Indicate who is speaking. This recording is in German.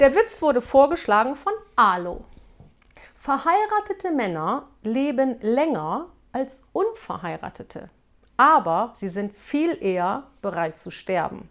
Speaker 1: Der Witz wurde vorgeschlagen von Alo. Verheiratete Männer leben länger als unverheiratete, aber sie sind viel eher bereit zu sterben.